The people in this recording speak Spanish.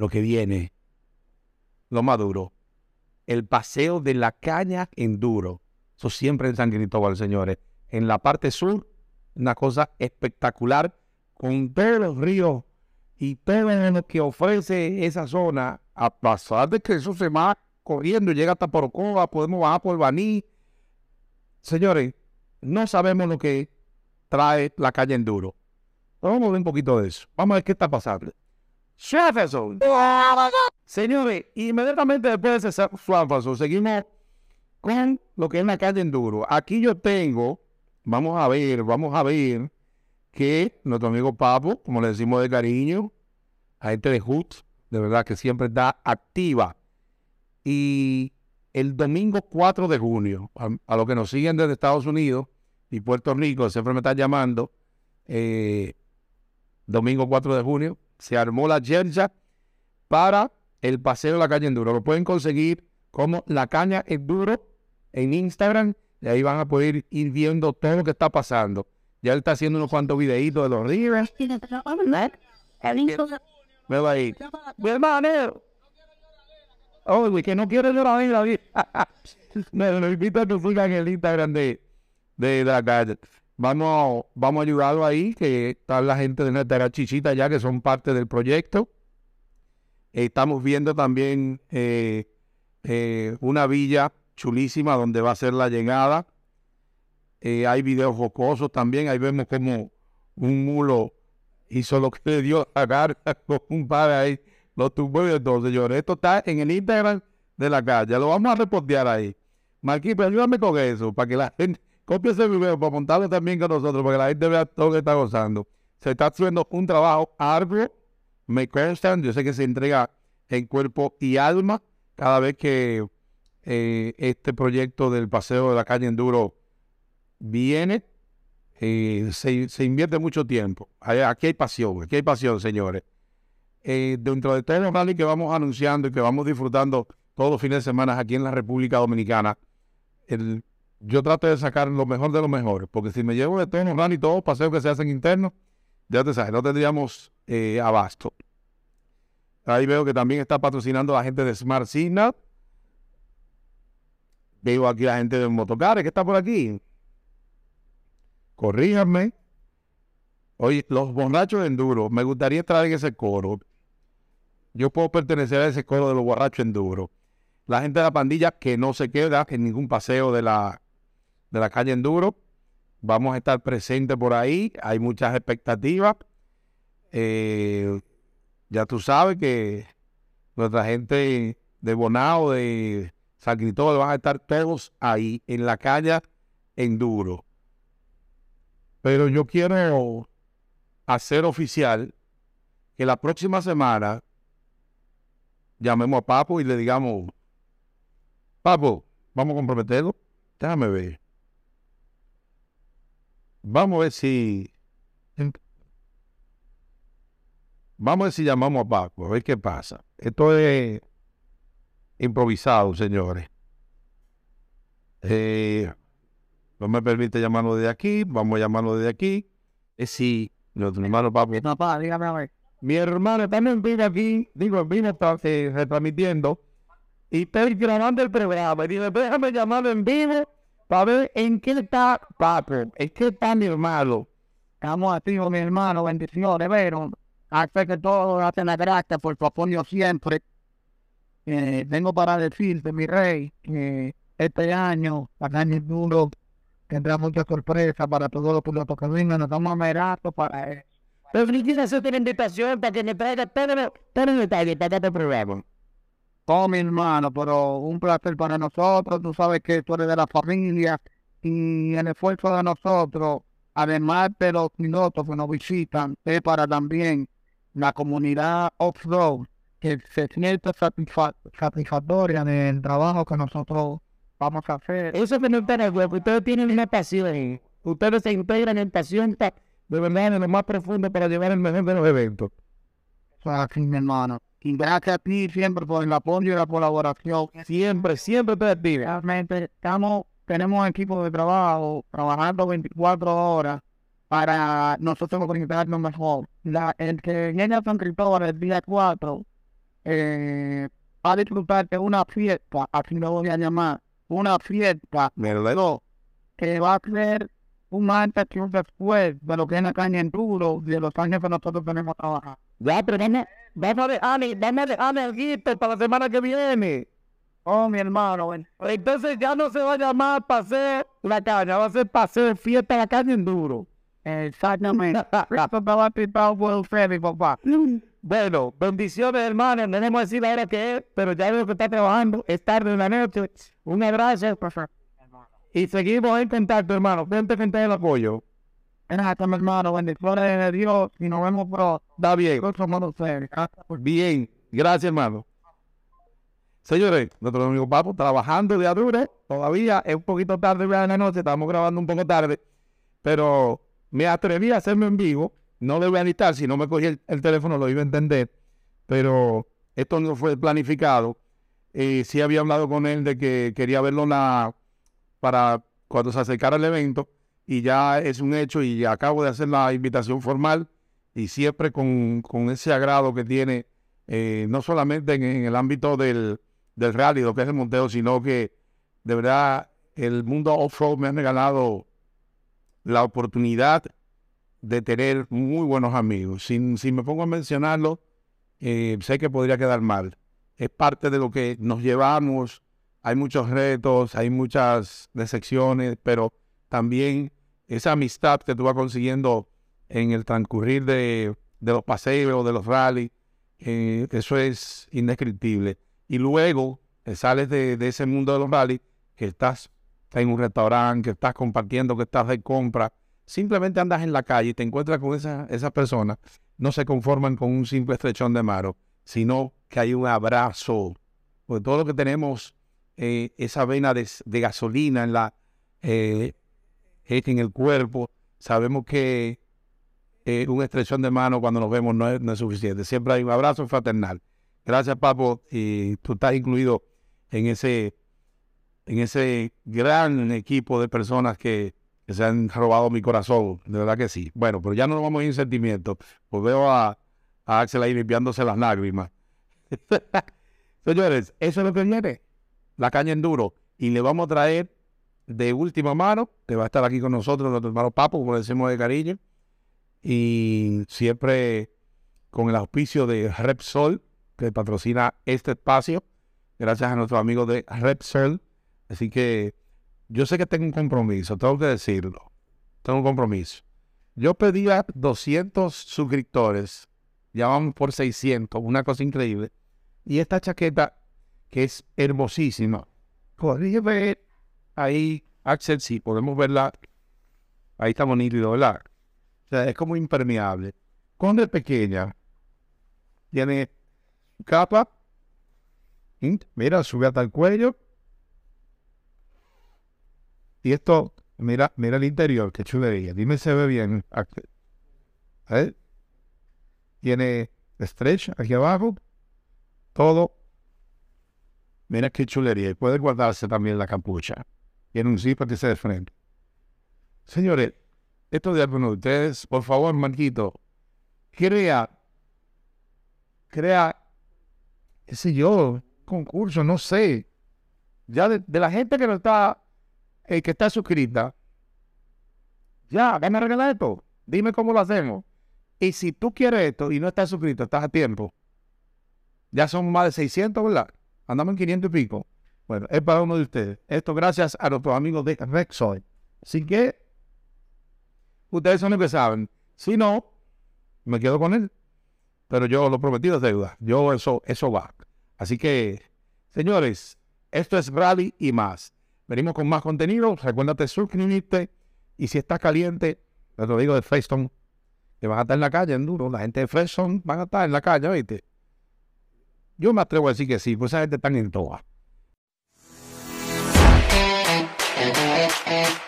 lo que viene, lo más duro, el paseo de la caña enduro. Eso siempre en San Cristóbal, señores. En la parte sur, una cosa espectacular, con todos los ríos y todo lo que ofrece esa zona, a pasar de que eso se va corriendo llega hasta por Ocoa, podemos bajar por Baní. Señores, no sabemos lo que trae la calle Enduro. Vamos a ver un poquito de eso. Vamos a ver qué está pasando. Jefferson. Señores, inmediatamente después de ese Jefferson, seguimos con lo que es la calle Enduro. Aquí yo tengo, vamos a ver, vamos a ver que nuestro amigo Papo, como le decimos de cariño, a gente de HUT, de verdad que siempre está activa. Y el domingo 4 de junio, a, a los que nos siguen desde Estados Unidos y Puerto Rico, siempre me están llamando, eh, domingo 4 de junio, se armó la yerja para el paseo de la calle Enduro. Lo pueden conseguir como la caña Enduro en Instagram y ahí van a poder ir viendo todo lo que está pasando. Ya él está haciendo unos cuantos videitos de los ríos. Me va a ir. Mi hermano. Oh, güey, que no quiere ver a la vida. Me lo invito a que sigan el Instagram de, de la calle. Vamos, vamos a ayudarlo ahí, que está la gente de nuestra chichita ya que son parte del proyecto. Estamos viendo también eh, eh, una villa chulísima donde va a ser la llegada. Eh, hay videos jocosos también. Ahí vemos como un mulo hizo lo que le dio a cara con un padre ahí. Lo tumbó y todo, señores. Esto está en el Instagram de la calle. Lo vamos a repostear ahí. Marquito, ayúdame con eso, para que la gente Copia ese video para montarlo también con nosotros, para que la gente vea todo lo que está gozando. Se está haciendo un trabajo arduo, me constan, yo sé que se entrega en cuerpo y alma cada vez que eh, este proyecto del paseo de la calle Enduro viene. Eh, se, invierte mucho tiempo. Aquí hay pasión, aquí hay pasión, señores. Eh, dentro de todos los rally que vamos anunciando y que vamos disfrutando todos los fines de semana aquí en la República Dominicana, el yo trato de sacar lo mejor de lo mejor, porque si me llevo de los y todos los paseos que se hacen internos, ya te sabes, no tendríamos eh, abasto. Ahí veo que también está patrocinando la gente de Smart Signal. Veo aquí la gente de Motocares que está por aquí. Corríjanme. Oye, los borrachos enduro, me gustaría entrar en ese coro. Yo puedo pertenecer a ese coro de los borrachos enduro. La gente de la pandilla que no se queda en ningún paseo de la de la calle Enduro. Vamos a estar presentes por ahí. Hay muchas expectativas. Eh, ya tú sabes que nuestra gente de Bonao, de San Cristóbal, van a estar todos ahí en la calle Enduro. Pero yo quiero hacer oficial que la próxima semana llamemos a Papo y le digamos, Papo, vamos a comprometerlo. Déjame ver. Vamos a ver si. Vamos a ver si llamamos a Paco, a ver qué pasa. Esto es improvisado, señores. Eh, no me permite llamarlo de aquí, vamos a llamarlo de aquí. Es si nuestro hermano Paco. Papá, dígame a ver. Mi hermano también viene aquí, digo, vino eh, retransmitiendo y estoy grabando el programa. Y dice, déjame llamarlo en vivo para ver en qué está papi, en qué está mi hermano. Estamos con mi hermano, bendiciones, pero hace que todo hace la gracia por tu apoyo siempre. Eh, vengo para decirte, mi rey, que este año, para año duro, tendrá mucha sorpresa para todos los pilotos que vengan. Nos estamos a para eso. Pero quieres hacer una invitación para que me traiga todo, todo el detalle de este programa. Oh, mi hermano, pero un placer para nosotros. Tú sabes que tú eres de la familia y el esfuerzo de nosotros, además de los pilotos que nos visitan, es para también la comunidad off-road que se siente satisfactoria del trabajo que nosotros vamos a hacer. Eso es no para huevo. Ustedes tienen una pasión. Ustedes se integran en pasión de verdad en lo más profundo para llevar el mejor de los eventos. Eso es así, mi hermano. Y gracias a ti siempre por el apoyo y la colaboración. Siempre, siempre te pido. Realmente estamos, tenemos equipo de trabajo trabajando 24 horas para nosotros organizarnos mejor. La, el que viene a San Cristóbal el día 4 eh, va a disfrutar de una fiesta, así lo voy a llamar, una fiesta ¿Verdad? que va a ser un antes y un después de lo que es la caña en duro, de los años que nosotros tenemos trabajando. Ya, pero dame, dame dejarme, dame dejarme el guito para la semana que viene. Oh, mi hermano. Entonces ya no se va a llamar paseo la caña, va a ser paseo fiesta la caña en duro. Exactamente. Bueno, bendiciones, hermano. No debemos decir la hora que es, pero ya veo que está trabajando. Es tarde en la noche. Un abrazo. Y seguimos en contacto, hermano. Vente frente el apoyo. Gracias, hermano. Bendiciones de Dios y nos vemos pronto. Está bien. Gracias por Bien. Gracias, hermano. Señores, nuestro amigo Papo trabajando de dure. Todavía es un poquito tarde en la noche. Estamos grabando un poco tarde. Pero me atreví a hacerme en vivo. No le voy a. Si no me cogí el, el teléfono, lo iba a entender. Pero esto no fue planificado. Eh, sí había hablado con él de que quería verlo la, para cuando se acercara el evento. Y ya es un hecho. Y acabo de hacer la invitación formal. Y siempre con, con ese agrado que tiene. eh, no solamente en, el ámbito del, del rally, lo que es el monteo, sino que de verdad el mundo off-road me ha regalado la oportunidad de tener muy buenos amigos. Si, si me pongo a mencionarlo, eh, sé que podría quedar mal. Es parte de lo que nos llevamos. Hay muchos retos, hay muchas decepciones, pero también esa amistad que tú vas consiguiendo en el transcurrir de, de los paseos, de los rallies, eh, eso es indescriptible. Y luego sales de, de ese mundo de los rallies, que estás en un restaurante, que estás compartiendo, que estás de compra, simplemente andas en la calle y te encuentras con esa- esas personas, no se conforman con un simple estrechón de mano, sino que hay un abrazo. Porque todo lo que tenemos, eh, esa vena de, de gasolina en la eh, en el cuerpo, sabemos que eh, un estrechón de mano cuando nos vemos no es, no es suficiente. Siempre hay un abrazo fraternal. Gracias, Papo, y tú estás incluido en ese, en ese gran equipo de personas que, que se han robado mi corazón. De verdad que sí. Bueno, pero ya no nos vamos a ir en sentimientos. Pues veo a, a Axel ahí limpiándose las lágrimas. Señores, eso es lo que viene. La caña en duro. Y le vamos a traer de última mano, que va a estar aquí con nosotros, nuestro hermano Papo, como decimos de cariño. Y siempre con el auspicio de Repsol, que patrocina este espacio, gracias a nuestros amigos de Repsol. Así que yo sé que tengo un compromiso, tengo que decirlo. Tengo un compromiso. Yo pedía 200 suscriptores, ya vamos por 600, una cosa increíble. Y esta chaqueta, que es hermosísima, ver ahí, Axel, sí, podemos verla. Ahí está bonito, ¿verdad? O sea, es como impermeable. Cuando es pequeña, tiene capa. Mira, sube hasta el cuello. Y esto, mira, mira el interior, qué chulería. Dime si se ve bien. Axel. ¿Eh? Tiene stretch aquí abajo. Todo. Mira qué chulería. Y puede guardarse también la capucha. Tiene un zipper que se de frente. Señores, esto de algunos de ustedes, por favor, Marquito, crea, crea, qué sé yo, concurso, no sé. Ya de, la gente que no está, eh, que está suscrita, ya, déjame regalar esto. Dime cómo lo hacemos. Y si tú quieres esto y no estás suscrito, estás a tiempo. Ya son más de 600, ¿verdad? Andamos en 500 y pico. Bueno, es para uno de ustedes. Esto gracias a nuestros amigos de Rexoid. Así que, ustedes son los que saben. Si no, me quedo con él. Pero yo lo prometido es deuda. Yo eso, eso va. Así que, señores, esto es Rally y más. Venimos con más contenido. Recuérdate suscribirte. Y si estás caliente, te lo digo de Freestone, que van a estar en la calle en duro. La gente de Freestone van a estar en la calle, ¿viste? Yo me atrevo a decir que sí, pues esa gente está en and